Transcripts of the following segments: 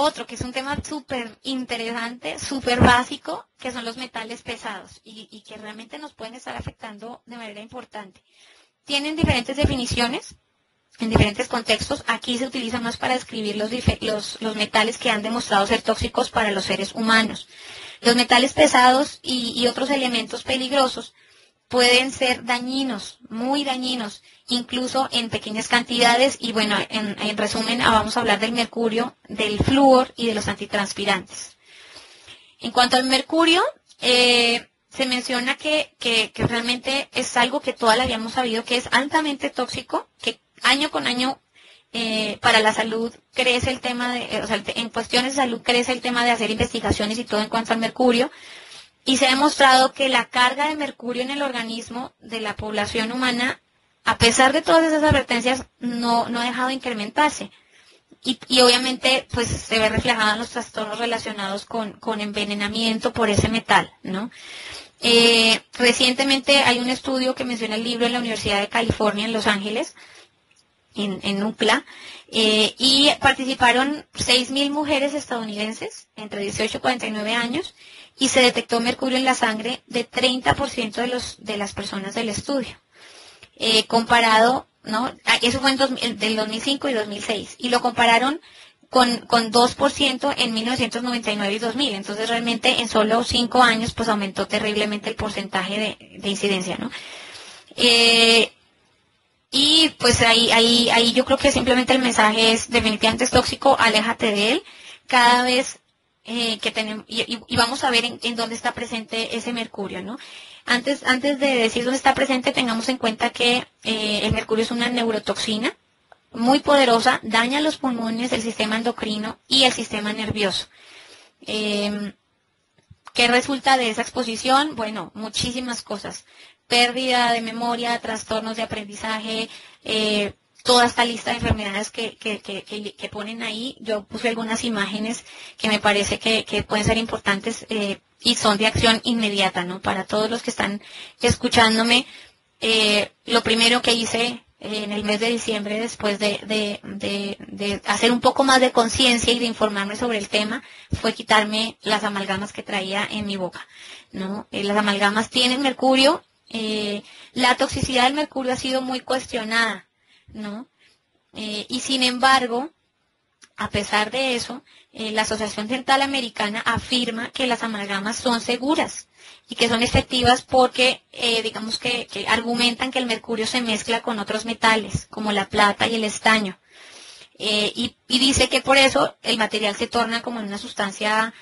otro, que es un tema súper interesante, súper básico, que son los metales pesados y, que realmente nos pueden estar afectando de manera importante. Tienen diferentes definiciones en diferentes contextos. Aquí se utiliza más para describir los, metales que han demostrado ser tóxicos para los seres humanos. Los metales pesados y otros elementos peligrosos pueden ser dañinos, muy dañinos, incluso en pequeñas cantidades. Y bueno, en, en resumen, ah, vamos a hablar del mercurio, del flúor y de los antitranspirantes. En cuanto al mercurio, eh, se menciona que, que- realmente es algo que toda la vida hemos sabido que es altamente tóxico, que año con año eh, para la salud crece el tema de, o sea, en cuestiones de salud crece el tema de hacer investigaciones y todo en cuanto al mercurio. Y se ha demostrado que la carga de mercurio en el organismo de la población humana, a pesar de todas esas advertencias, no, no ha dejado de incrementarse. Y, y obviamente, pues se ve reflejado en los trastornos relacionados con, con envenenamiento por ese metal, ¿no? Eh, recientemente hay un estudio que menciona el libro en la Universidad de California en Los Ángeles, en, en UCLA, eh, y participaron 6.000 mujeres estadounidenses entre 18 y 49 años y se detectó mercurio en la sangre de 30% de, los, de las personas del estudio. Eh, comparado, ¿no? Ah, Eso fue en dos- del 2005 y 2006. Y lo compararon con, con 2% en 1999 y 2000. Entonces realmente en solo 5 años pues aumentó terriblemente el porcentaje de, de incidencia, ¿no? Eh, y pues ahí, ahí, ahí yo creo que simplemente el mensaje es definitivamente es tóxico, aléjate de él. Cada vez eh, que tenemos, y, vamos a ver en, dónde está presente ese mercurio, ¿no? Antes, antes de decir dónde está presente, tengamos en cuenta que eh, el mercurio es una neurotoxina muy poderosa, daña los pulmones, el sistema endocrino y el sistema nervioso. Eh, ¿Qué resulta de esa exposición? Bueno, muchísimas cosas. Pérdida de memoria, trastornos de aprendizaje, eh, toda esta lista de enfermedades que, que, que, que- ponen ahí. Yo puse algunas imágenes que me parece que, que pueden ser importantes eh, y son de acción inmediata, ¿no? Para todos los que están escuchándome, eh, lo primero que hice eh, en el mes de diciembre, después de, de- de- de hacer un poco más de conciencia y de informarme sobre el tema, fue quitarme las amalgamas que traía en mi boca. ¿no? Eh, las amalgamas tienen mercurio. Eh, la toxicidad del mercurio ha sido muy cuestionada. ¿no? Eh, y sin embargo, a pesar de eso, eh, la Asociación Dental Americana afirma que las amalgamas son seguras y que son efectivas porque, digamos que, que argumentan que el mercurio se mezcla con otros metales, como la plata y el estaño. Y, dice que por eso el material se torna como una sustancia,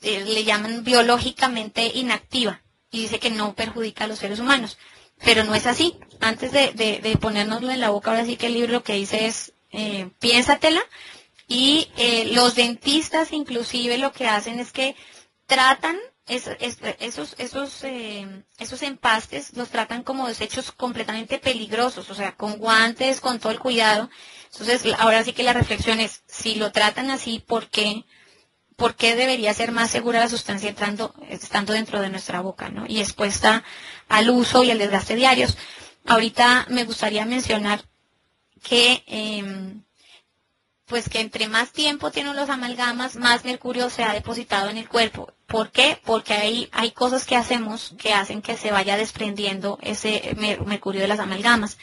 le llaman biológicamente inactiva, y dice que no perjudica a los seres humanos. Pero no es así. Antes de, de, de ponérnoslo en la boca, ahora sí que el libro lo que dice es, eh, piénsatela, y eh, los dentistas inclusive lo que hacen es que tratan es- es- esos, esos, eh, esos empastes, los tratan como desechos completamente peligrosos, o sea, con guantes, con todo el cuidado. Entonces, ahora sí que la reflexión es, si lo tratan así, ¿por qué? ¿Por qué debería ser más segura la sustancia entrando, estando dentro de nuestra boca, ¿no? Y expuesta al uso y al desgaste diarios. Ahorita me gustaría mencionar que, em, pues que entre más tiempo tienen los amalgamas, más mercurio se ha depositado en el cuerpo. ¿Por qué? Porque hay, hay cosas que hacemos que hacen que se vaya desprendiendo ese mer- mercurio de las amalgamas.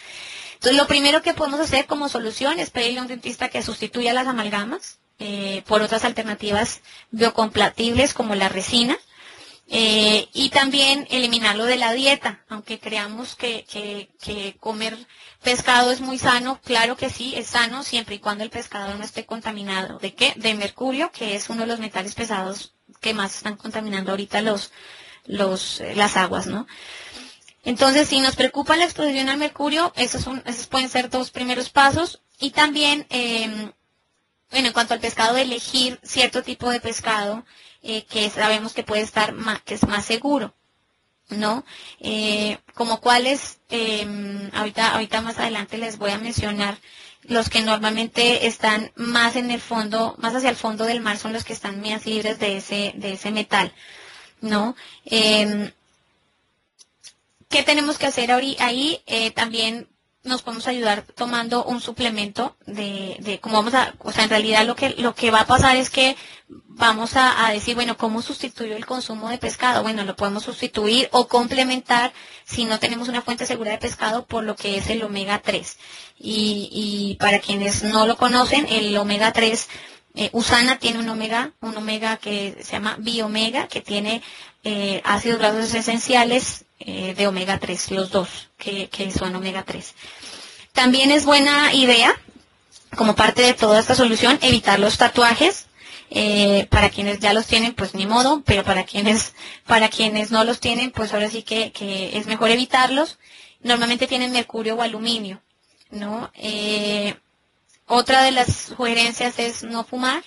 Entonces, lo primero que podemos hacer como solución es pedirle a un dentista que sustituya las amalgamas eh, por otras alternativas biocompatibles como la resina. Eh, y también eliminarlo de la dieta, aunque creamos que, que- comer pescado es muy sano, claro que sí, es sano siempre y cuando el pescado no esté contaminado. ¿De qué? De mercurio, que es uno de los metales pesados que más están contaminando ahorita los, los, eh, las aguas, ¿no? Entonces, si nos preocupa la exposición al mercurio, esos, pueden ser dos primeros pasos. Y también, eh, bueno, en cuanto al pescado, elegir cierto tipo de pescado eh, que sabemos que puede estar más, que es más seguro, ¿no? Eh, como cuáles, eh, ahorita, ahorita más adelante les voy a mencionar los que normalmente están más en el fondo, más hacia el fondo del mar son los que están más libres de ese, de ese metal, ¿no? Eh, ¿Qué tenemos que hacer ahí? Eh, también nos podemos ayudar tomando un suplemento de, de cómo vamos a, o sea, en realidad lo que, lo que va a pasar es que vamos a, decir, bueno, ¿cómo sustituyo el consumo de pescado? Bueno, lo podemos sustituir o complementar si no tenemos una fuente segura de pescado por lo que es el omega 3. Y, y para quienes no lo conocen, el omega 3, eh, Usana tiene un omega, un omega que se llama biomega, que tiene eh, ácidos grasos esenciales eh, de omega 3, los dos que, que son omega 3. También es buena idea, como parte de toda esta solución, evitar los tatuajes. Eh, para quienes ya los tienen, pues ni modo, pero para quienes, para quienes no los tienen, pues ahora sí que, que es mejor evitarlos. Normalmente tienen mercurio o aluminio, ¿no? Eh, otra de las sugerencias es no fumar,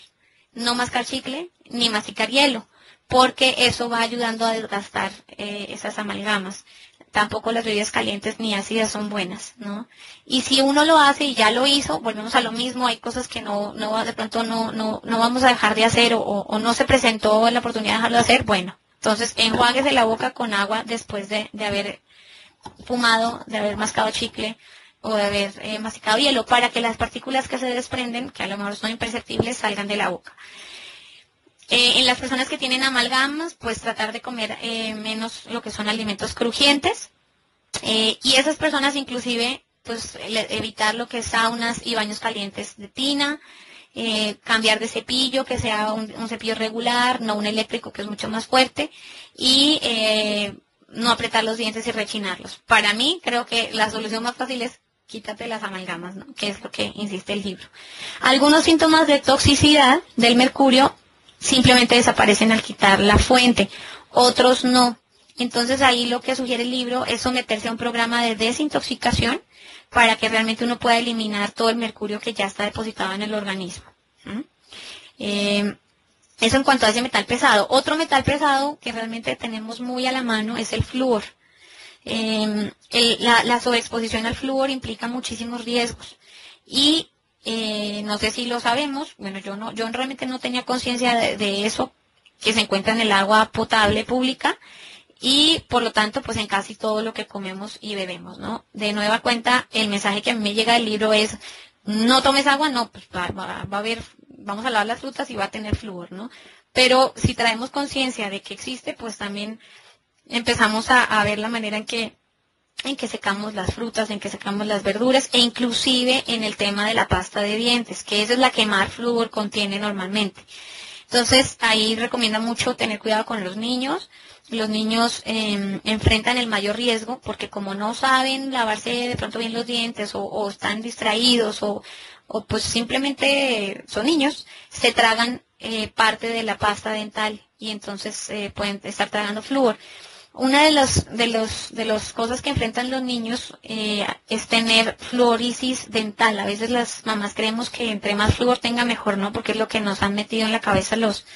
no mascar chicle, ni masticar hielo, porque eso va ayudando a desgastar eh, esas amalgamas tampoco las bebidas calientes ni ácidas son buenas, ¿no? Y si uno lo hace y ya lo hizo, volvemos a lo mismo, hay cosas que no, no de pronto no, no, no vamos a dejar de hacer o, no se presentó la oportunidad de dejarlo de hacer, bueno, entonces enjuáguese la boca con agua después de, de haber fumado, de haber mascado chicle o de haber eh, masticado hielo para que las partículas que se desprenden, que a lo mejor son imperceptibles, salgan de la boca. Eh, en las personas que tienen amalgamas, pues tratar de comer eh, menos lo que son alimentos crujientes. Eh, y esas personas inclusive, pues evitar lo que es saunas y baños calientes de tina, cambiar de cepillo, que sea un, cepillo regular, no un eléctrico que es mucho más fuerte, y no apretar los dientes y rechinarlos. Para mí, creo que la solución más fácil es quítate las amalgamas, ¿no? que es lo que insiste el libro. Algunos síntomas de toxicidad del mercurio simplemente desaparecen al quitar la fuente, otros no. Entonces ahí lo que sugiere el libro es someterse a un programa de desintoxicación para que realmente uno pueda eliminar todo el mercurio que ya está depositado en el organismo. Eh, eso en cuanto a ese metal pesado. Otro metal pesado que realmente tenemos muy a la mano es el flúor. Eh, la, la sobreexposición al flúor implica muchísimos riesgos. Y eh, no sé si lo sabemos, bueno, yo no, yo realmente no tenía conciencia de, eso que se encuentra en el agua potable pública y por lo tanto, pues en casi todo lo que comemos y bebemos, ¿no? De nueva cuenta, el mensaje que a mí me llega del libro es, no tomes agua, no, pues va, va, va a haber, vamos a lavar las frutas y va a tener flúor, ¿no? Pero si traemos conciencia de que existe, pues también empezamos a, a ver la manera en que en que secamos las frutas, en que secamos las verduras e inclusive en el tema de la pasta de dientes, que esa es la que más flúor contiene normalmente. Entonces ahí recomienda mucho tener cuidado con los niños. Los niños eh, enfrentan el mayor riesgo porque como no saben lavarse de pronto bien los dientes o, o están distraídos o, o, pues simplemente son niños, se tragan eh, parte de la pasta dental y entonces eh, pueden estar tragando flúor. Una de los de los de las cosas que enfrentan los niños eh, es tener fluorisis dental. A veces las mamás creemos que entre más flúor tenga mejor, ¿no? Porque es lo que nos han metido en la cabeza los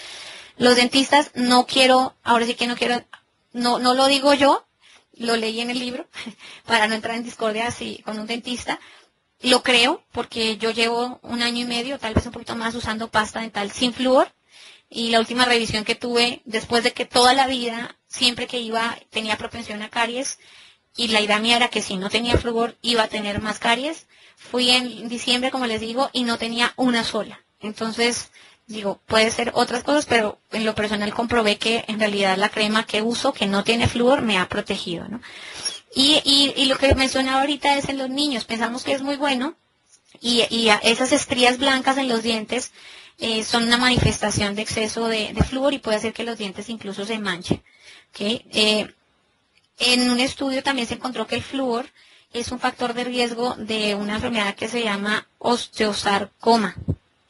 los dentistas. No quiero, ahora sí que no quiero, no no lo digo yo, lo leí en el libro para no entrar en discordia así con un dentista. Lo creo porque yo llevo un año y medio, tal vez un poquito más, usando pasta dental sin flúor y la última revisión que tuve después de que toda la vida, siempre que iba, tenía propensión a caries y la idea mía era que si no tenía flúor iba a tener más caries. Fui en diciembre, como les digo, y no tenía una sola. Entonces, digo, puede ser otras cosas, pero en lo personal comprobé que en realidad la crema que uso, que no tiene flúor, me ha protegido, ¿no? Y, y, y lo que mencionaba ahorita es en los niños, pensamos que es muy bueno, y, y esas estrías blancas en los dientes eh, son una manifestación de exceso de, de, flúor y puede hacer que los dientes incluso se manchen. Eh, en un estudio también se encontró que el flúor es un factor de riesgo de una enfermedad que se llama osteosarcoma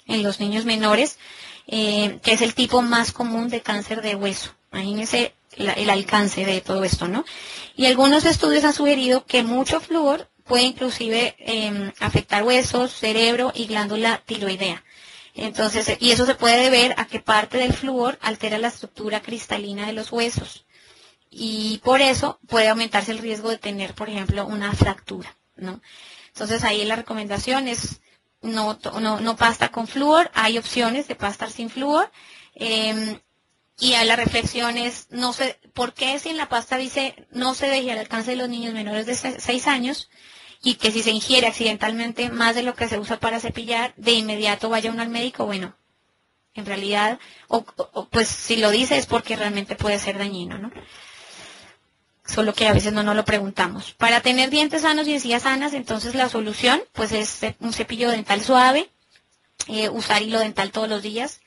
en los niños menores, eh, que es el tipo más común de cáncer de hueso. Imagínense el alcance de todo esto, ¿no? Y algunos estudios han sugerido que mucho flúor puede inclusive eh, afectar huesos, cerebro y glándula tiroidea. Entonces, y eso se puede deber a que parte del flúor altera la estructura cristalina de los huesos. Y por eso puede aumentarse el riesgo de tener, por ejemplo, una fractura, ¿no? Entonces ahí la recomendación es no, no, pasta con flúor, hay opciones de pasta sin flúor. Eh, y la reflexión es, no sé, ¿por qué si en la pasta dice no se deje al alcance de los niños menores de 6 años? y que si se ingiere accidentalmente más de lo que se usa para cepillar, de inmediato vaya uno al médico, bueno, en realidad, o, pues si lo dice es porque realmente puede ser dañino, ¿no? Solo que a veces no nos lo preguntamos. Para tener dientes sanos y encías sanas, entonces la solución, pues es un cepillo dental suave, eh, usar hilo dental todos los días,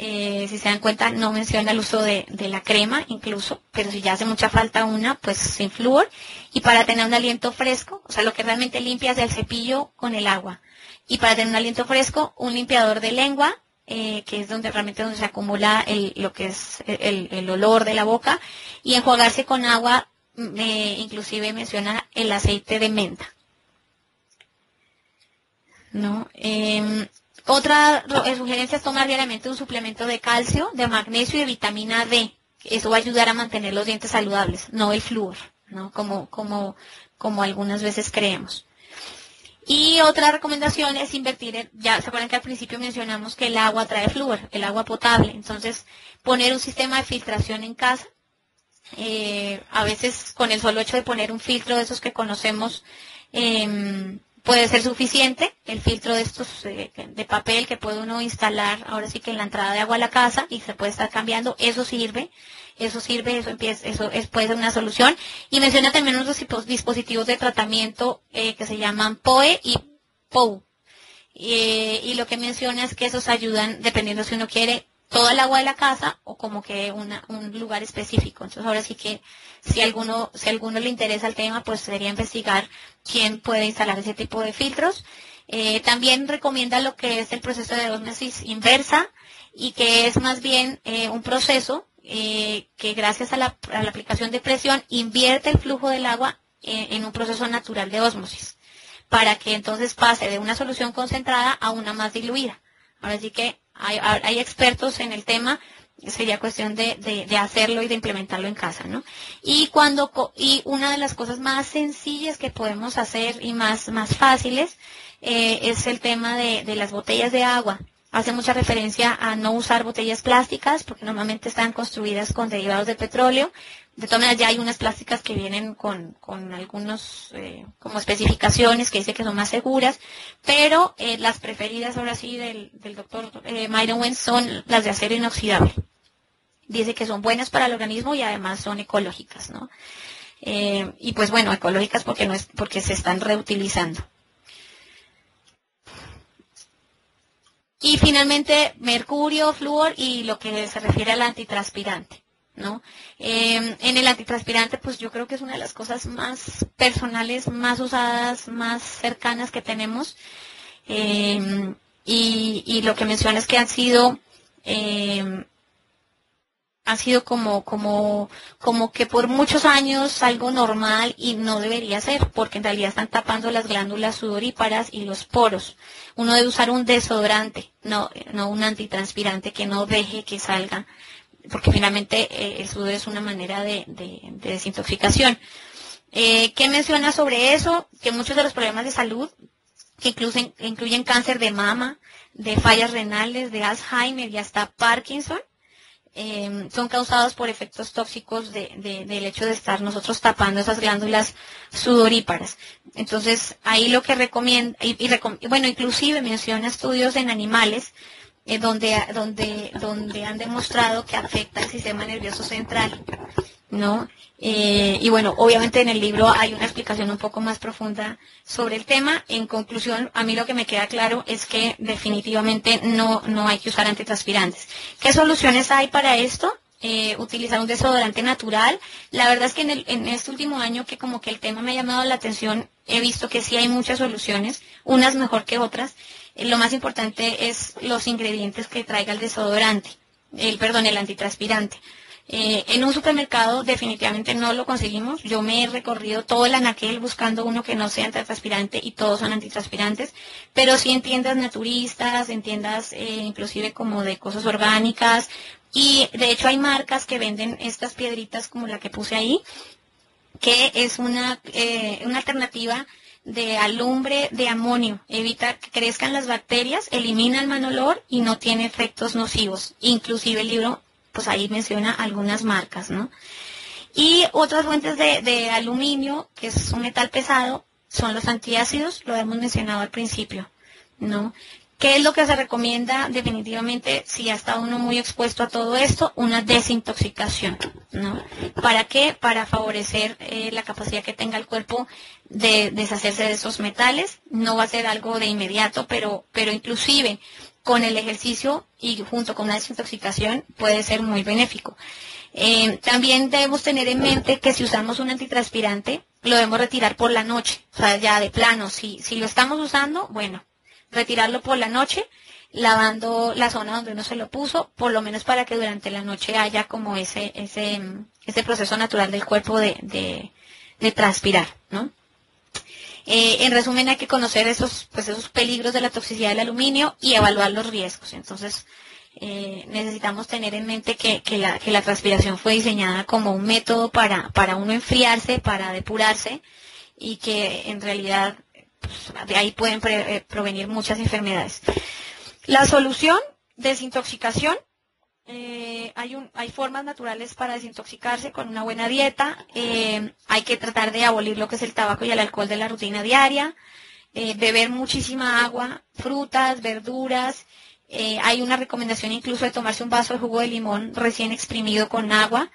eh, si se dan cuenta, no menciona el uso de, la crema incluso, pero si ya hace mucha falta una, pues sin flúor. Y para tener un aliento fresco, o sea, lo que realmente limpia es el cepillo con el agua. Y para tener un aliento fresco, un limpiador de lengua, eh, que es donde realmente donde se acumula lo que es el, olor de la boca. Y enjuagarse con agua, mm, inclusive menciona el aceite de menta. ¿no? Em, otra eh, sugerencia es tomar diariamente un suplemento de calcio, de magnesio y de vitamina D. Eso va a ayudar a mantener los dientes saludables, no el flúor, ¿no? Como, como, como algunas veces creemos. Y otra recomendación es invertir en, ya se acuerdan que al principio mencionamos que el agua trae flúor, el agua potable. Entonces, poner un sistema de filtración en casa. Eh, a veces con el solo hecho de poner un filtro de esos que conocemos, eh, puede ser suficiente el filtro de estos eh, de papel que puede uno instalar ahora sí que en la entrada de agua a la casa y se puede estar cambiando. Eso sirve eso sirve eso empieza eso es, puede ser una solución. Y menciona también unos dispositivos de tratamiento eh, que se llaman POE y POU y, y lo que menciona es que esos ayudan dependiendo si uno quiere toda el agua de la casa o como que un lugar específico. Entonces ahora sí que si alguno, si alguno le interesa el tema, pues sería investigar quién puede instalar ese tipo de filtros. Eh, también recomienda lo que es el proceso de osmosis inversa y que es más bien eh, un proceso eh, que gracias a la, a la, aplicación de presión invierte el flujo del agua en un proceso natural de osmosis para que entonces pase de una solución concentrada a una más diluida. Ahora sí que hay, expertos en el tema, sería cuestión de, hacerlo y de implementarlo en casa, ¿no? Y cuando, y una de las cosas más sencillas que podemos hacer y más, más fáciles, eh, es el tema de, de las botellas de agua hace mucha referencia a no usar botellas plásticas porque normalmente están construidas con derivados de petróleo de todas maneras, ya hay unas plásticas que vienen con, con algunos eh, como especificaciones que dice que son más seguras, pero eh, las preferidas ahora sí del, del doctor eh, Myron son las de acero inoxidable. Dice que son buenas para el organismo y además son ecológicas, ¿no? Eh, y pues bueno, ecológicas porque no es, porque se están reutilizando. Y finalmente, mercurio, flúor y lo que se refiere al antitranspirante. ¿No? Em, en el antitranspirante, pues yo creo que es una de las cosas más personales, más usadas, más cercanas que tenemos. Em, y, lo que mencionas es que han sido, eh, ha sido como que por muchos años algo normal y no debería ser, porque en realidad están tapando las glándulas sudoríparas y los poros. Uno debe usar un desodorante, no, no un antitranspirante que no deje que salga porque finalmente eh, el sudor es una manera de, desintoxicación. Eh, ¿Qué menciona sobre eso? Que muchos de los problemas de salud, que incluyen, incluyen cáncer de mama, de fallas renales, de Alzheimer y hasta Parkinson, em, son causados por efectos tóxicos del hecho de estar nosotros tapando esas glándulas sudoríparas. Entonces, ahí lo que recomienda, y, bueno, inclusive menciona estudios en animales eh, donde, donde, donde han demostrado que afecta el sistema nervioso central, ¿no? Eh, y bueno, obviamente en el libro hay una explicación un poco más profunda sobre el tema. En conclusión, a mí lo que me queda claro es que definitivamente no, no hay que usar antitranspirantes. ¿Qué soluciones hay para esto? Eh, utilizar un desodorante natural. La verdad es que en, el, en este último año que como que el tema me ha llamado la atención, he visto que sí hay muchas soluciones, unas mejor que otras lo más importante es los ingredientes que traiga el desodorante, el perdón, el antitranspirante. Eh, en un supermercado definitivamente no lo conseguimos. Yo me he recorrido todo el anaquel buscando uno que no sea antitranspirante y todos son antitranspirantes, pero sí en tiendas naturistas, en tiendas eh, inclusive como de cosas orgánicas y de hecho hay marcas que venden estas piedritas como la que puse ahí, que es una, eh, una alternativa de alumbre de amonio, evita que crezcan las bacterias, elimina el mal olor y no tiene efectos nocivos. Inclusive el libro, pues ahí menciona algunas marcas, ¿no? Y otras fuentes de, aluminio, que es un metal pesado, son los antiácidos, lo hemos mencionado al principio, ¿no? ¿Qué es lo que se recomienda definitivamente si ha estado uno muy expuesto a todo esto? Una desintoxicación, ¿no? ¿Para qué? Para favorecer eh, la capacidad que tenga el cuerpo de deshacerse de esos metales. No va a ser algo de inmediato, pero, pero inclusive con el ejercicio y junto con la desintoxicación puede ser muy benéfico. Eh, también debemos tener en mente que si usamos un antitranspirante, lo debemos retirar por la noche, o sea, ya de plano. Si, si lo estamos usando, bueno, retirarlo por la noche, lavando la zona donde uno se lo puso, por lo menos para que durante la noche haya como ese, ese, ese proceso natural del cuerpo de, de, de transpirar, ¿no? Eh, en resumen, hay que conocer esos, pues esos peligros de la toxicidad del aluminio y evaluar los riesgos. Entonces, eh, necesitamos tener en mente que, que, la, que la transpiración fue diseñada como un método para, para uno enfriarse, para depurarse y que en realidad pues, de ahí pueden eh, provenir muchas enfermedades. La solución, desintoxicación. Eh, hay, un, hay formas naturales para desintoxicarse con una buena dieta. Eh, hay que tratar de abolir lo que es el tabaco y el alcohol de la rutina diaria. beber muchísima agua, frutas, verduras. hay una recomendación incluso de tomarse un vaso de jugo de limón recién exprimido con agua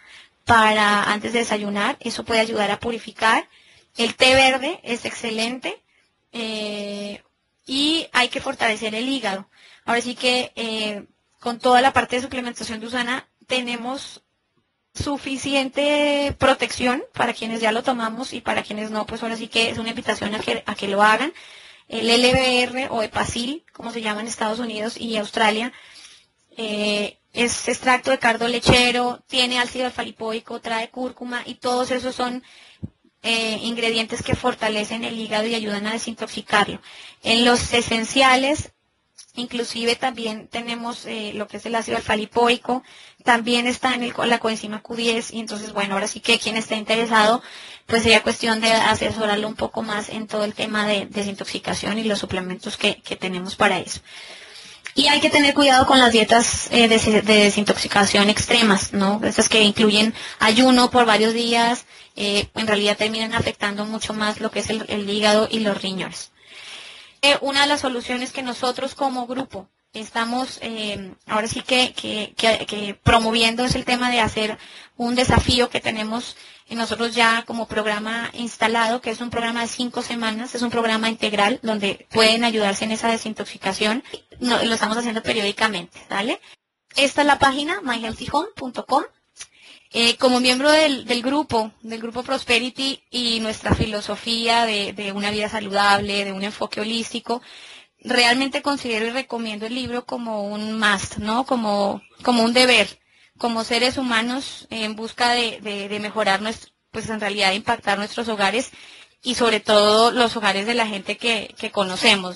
para antes de desayunar. Eso puede ayudar a purificar. El té verde es excelente. Eh, y hay que fortalecer el hígado. Ahora sí que eh, con toda la parte de suplementación de Usana tenemos suficiente protección para quienes ya lo tomamos y para quienes no, pues ahora sí que es una invitación a que, a que lo hagan. El LBR o EPACIL, como se llama en Estados Unidos y Australia, eh, es extracto de cardo lechero, tiene ácido alfa-lipoico, trae cúrcuma y todos esos son eh, ingredientes que fortalecen el hígado y ayudan a desintoxicarlo. En los esenciales, inclusive también tenemos eh, lo que es el ácido alfa-lipoico, también está en la coenzima Q10 y entonces, bueno, ahora sí que quien esté interesado, pues sería cuestión de asesorarlo un poco más en todo el tema de desintoxicación y los suplementos que, que tenemos para eso. Y hay que tener cuidado con las dietas eh, de, de, desintoxicación extremas, ¿no? Estas que incluyen ayuno por varios días, eh, en realidad terminan afectando mucho más lo que es el, hígado y los riñones. Eh, una de las soluciones que nosotros como grupo estamos eh, ahora sí que, que, promoviendo es el tema de hacer un desafío que tenemos nosotros ya como programa instalado, que es un programa de cinco semanas, es un programa integral donde pueden ayudarse en esa desintoxicación. lo estamos haciendo periódicamente, ¿vale? Esta es la página myhealthyhome.com eh, como miembro del, grupo, del grupo Prosperity y nuestra filosofía de, una vida saludable, de un enfoque holístico, realmente considero y recomiendo el libro como un must, ¿no? Como, como un deber, como seres humanos en busca de, mejorar nuestro, pues en realidad impactar nuestros hogares y sobre todo los hogares de la gente que conocemos.